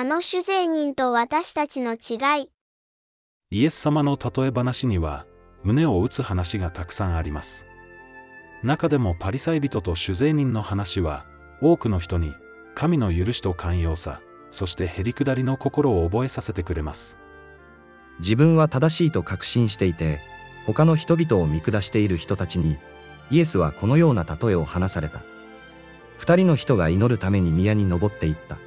あの主税人と私たちの違い。イエス様の例え話には、胸を打つ話がたくさんあります。中でもパリサイ人と主税人の話は、多くの人に、神の許しと寛容さ、そしてへりくだりの心を覚えさせてくれます。自分は正しいと確信していて、他の人々を見下している人たちに、イエスはこのような例えを話された。二人の人が祈るために宮に登っていった。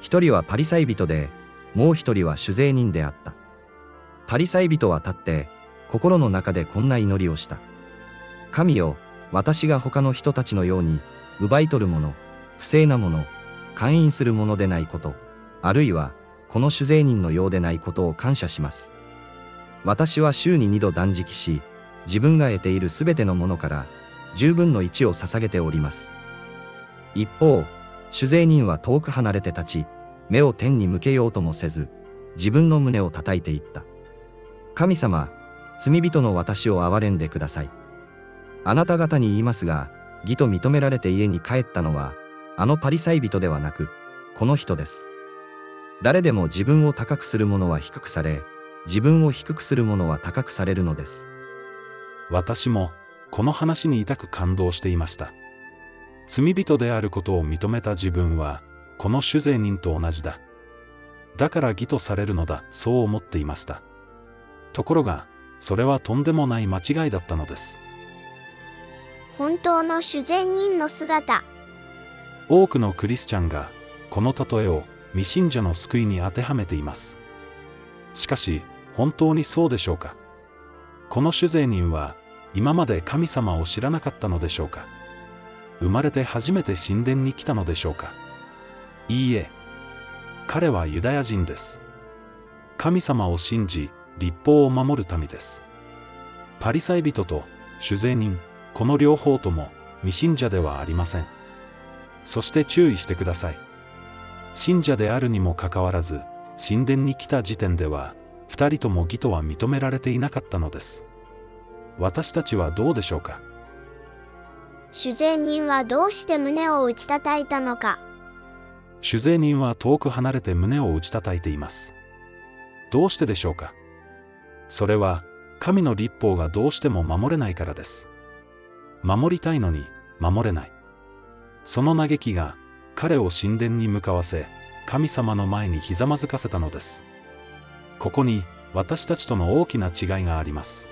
一人はパリサイ人で、もう一人は主税人であった。パリサイ人は立って、心の中でこんな祈りをした。神よ、私が他の人たちのように、奪い取るもの、不正なもの、勧誘するものでないこと、あるいは、この主税人のようでないことを感謝します。私は週に二度断食し、自分が得ているすべてのものから、十分の一を捧げております。一方、主税人は遠く離れて立ち、目を天に向けようともせず、自分の胸を叩いていった。神様、罪人の私を憐れんでください。あなた方に言いますが、義と認められて家に帰ったのは、あのパリサイ人ではなく、この人です。誰でも自分を高くする者は低くされ、自分を低くする者は高くされるのです。私も、この話に痛く感動していました。罪人であることを認めた自分は、この主税人と同じだ。だから義とされるのだ、そう思っていました。ところが、それはとんでもない間違いだったのです。本当の主税人の姿。多くのクリスチャンが、この例えを未信者の救いに当てはめています。しかし、本当にそうでしょうかこの主税人は、今まで神様を知らなかったのでしょうか生まれて初めて神殿に来たのでしょうかいいえ。彼はユダヤ人です。神様を信じ、立法を守るためです。パリサイ人と主税人、この両方とも未信者ではありません。そして注意してください。信者であるにもかかわらず、神殿に来た時点では、二人とも義とは認められていなかったのです。私たちはどうでしょうか主税人はどうして胸を打ち叩いたのか主税人は遠く離れて胸を打ち叩いています。どうしてでしょうか？それは、神の立法がどうしても守れないからです。守りたいのに、守れない。その嘆きが、彼を神殿に向かわせ、神様の前にひざまずかせたのです。ここに、私たちとの大きな違いがあります。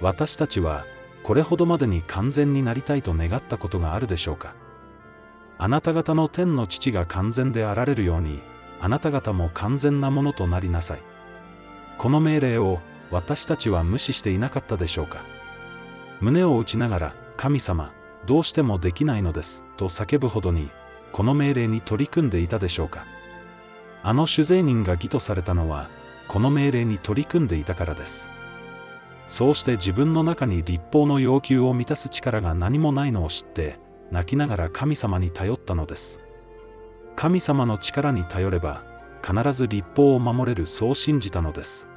私たちは、これほどまでに完全になりたいと願ったことがあるでしょうか。あなた方の天の父が完全であられるように、あなた方も完全なものとなりなさい。この命令を、私たちは無視していなかったでしょうか。胸を打ちながら、神様、どうしてもできないのです、と叫ぶほどに、この命令に取り組んでいたでしょうか。あの主税人が義とされたのは、この命令に取り組んでいたからです。そうして自分の中に立法の要求を満たす力が何もないのを知って、泣きながら神様に頼ったのです。神様の力に頼れば、必ず立法を守れるそう信じたのです。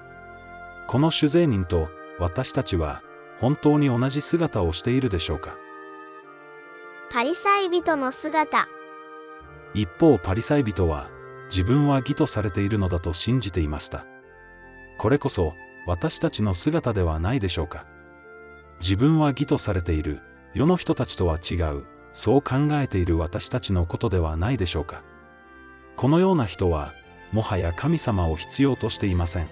この主税人と私たちは本当に同じ姿をしているでしょうかパリサイ人の姿一方パリサイ人は自分は義とされているのだと信じていましたこれこそ私たちの姿ではないでしょうか。自分は義とされている。世の人たちとは違う。そう考えている私たちのことではないでしょうか。このような人はもはや神様を必要としていません。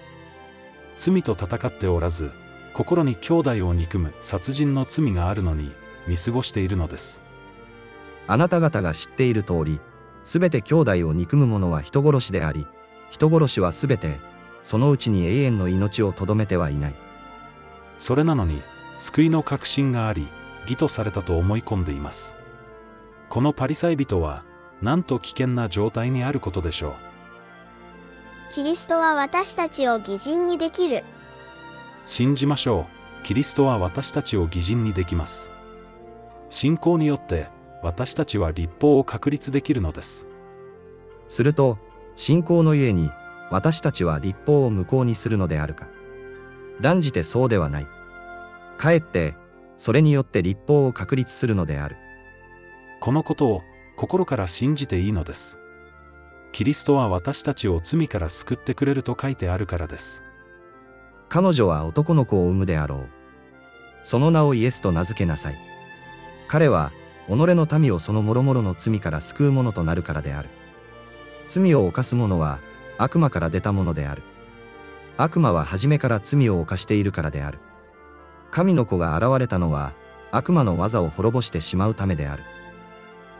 罪と戦っておらず心に兄弟を憎む殺人の罪があるのに見過ごしているのです。あなた方が知っている通り、すべて兄弟を憎む者は人殺しであり、人殺しはすべて、そのうちに永遠の命をとどめてはいない。それなのに、救いの確信があり、義とされたと思い込んでいます。このパリサイ人は、なんと危険な状態にあることでしょう。キリストは私たちを偽人にできる。信じましょう。キリストは私たちを偽人にできます。信仰によって私たちは立法を確立できるのです。すると、信仰のゆえに私たちは立法を無効にするのであるか。断じてそうではない。かえって、それによって立法を確立するのである。このことを心から信じていいのです。キリストは私たちを罪から救ってくれると書いてあるからです。彼女は男の子を産むであろう。その名をイエスと名付けなさい。彼は、己の民をその諸々の罪から救う者となるからである。罪を犯す者は、悪魔から出たものである。悪魔は初めから罪を犯しているからである。神の子が現れたのは、悪魔の技を滅ぼしてしまうためである。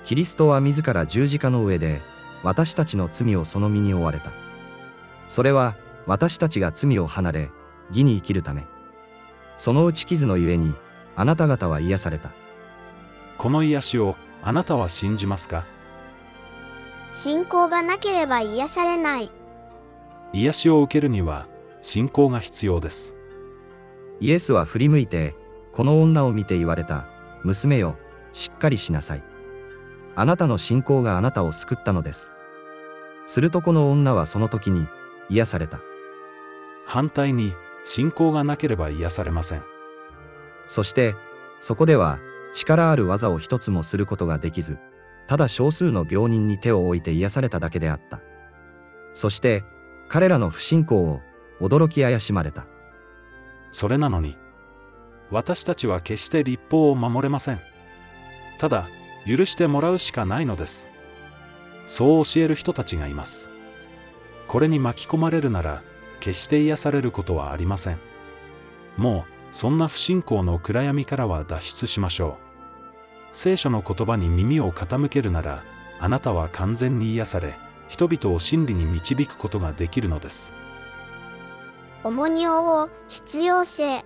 キリストは自ら十字架の上で、私たちの罪をその身に負われた。それは、私たちが罪を離れ、義に生きるため。その打ち傷のゆえに、あなた方は癒された。この癒しを、あなたは信じますか？信仰がなければ癒されない。癒しを受けるには、信仰が必要です。イエスは振り向いて、この女を見て言われた、娘よ、しっかりしなさい。あなたの信仰があなたを救ったのです。するとこの女はその時に、癒された。反対に、信仰がなければ癒されません。そして、そこでは、力ある技を一つもすることができず、ただ少数の病人に手を置いて癒されただけであった。そして、彼らの不信仰を、驚き怪しまれた。それなのに、私たちは決して立法を守れません。ただ、許してもらうしかないのです。そう教える人たちがいます。これに巻き込まれるなら、決して癒されることはありません。もう、そんな不信仰の暗闇からは脱出しましょう。聖書の言葉に耳を傾けるなら、あなたは完全に癒され、人々を真理に導くことができるのです。重荷を負う必要性。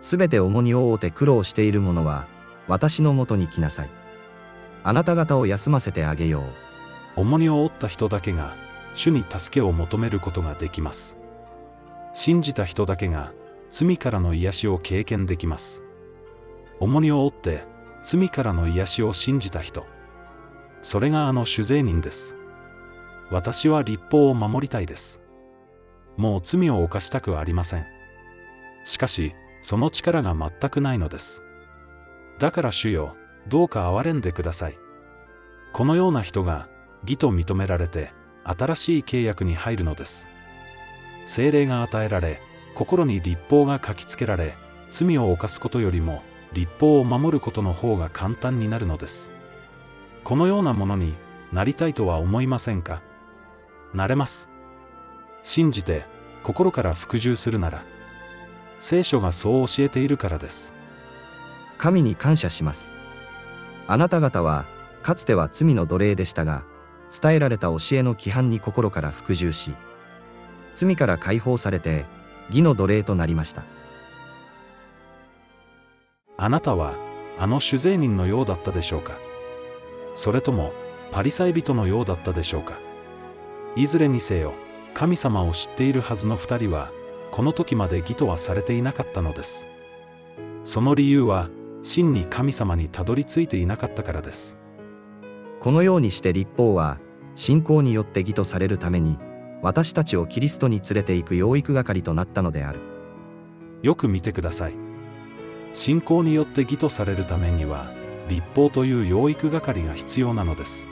すべて重荷を負うて苦労している者は、私のもとに来なさい。あなた方を休ませてあげよう。重荷を負った人だけが、主に助けを求めることができます。信じた人だけが、罪からの癒しを経験できます。重荷を負って、罪からの癒しを信じた人。それがあの主税人です。私は立法を守りたいです。もう罪を犯したくはありません。しかし、その力が全くないのです。だから主よ、どうか憐れんでください。このような人が、義と認められて、新しい契約に入るのです。精霊が与えられ、心に立法が書きつけられ、罪を犯すことよりも、立法を守ることの方が簡単になるのです。このようなものになりたいとは思いませんか？なれます。信じて、心から服従するなら、聖書がそう教えているからです。神に感謝します。あなた方は、かつては罪の奴隷でしたが、伝えられた教えの規範に心から服従し、罪から解放されて、義の奴隷となりました。あなたは、あの主税人のようだったでしょうかそれとも、パリサイ人のようだったでしょうかいずれにせよ、神様を知っているはずの二人は、この時まで義とはされていなかったのです。その理由は、真に神様にたどり着いていなかったからです。このようにして立法は、信仰によって義とされるために、私たちをキリストに連れて行く養育係となったのである。よく見てください。信仰によって義とされるためには、立法という養育係が必要なのです。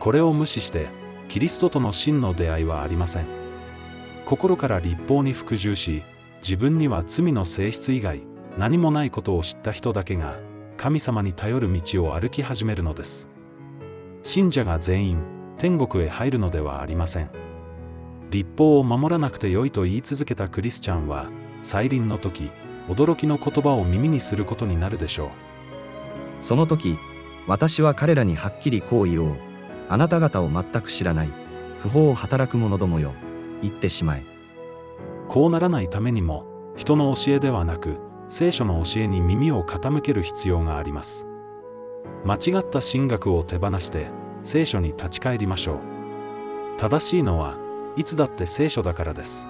これを無視して、キリストとの真の出会いはありません。心から立法に服従し、自分には罪の性質以外、何もないことを知った人だけが、神様に頼る道を歩き始めるのです。信者が全員、天国へ入るのではありません。立法を守らなくてよいと言い続けたクリスチャンは、再臨の時、驚きの言葉を耳にすることになるでしょう。その時、私は彼らにはっきりこう言おう。あなた方を全く知らない、不法を働く者どもよ、言ってしまえ。こうならないためにも、人の教えではなく、聖書の教えに耳を傾ける必要があります。間違った神学を手放して、聖書に立ち返りましょう。正しいのは、いつだって聖書だからです。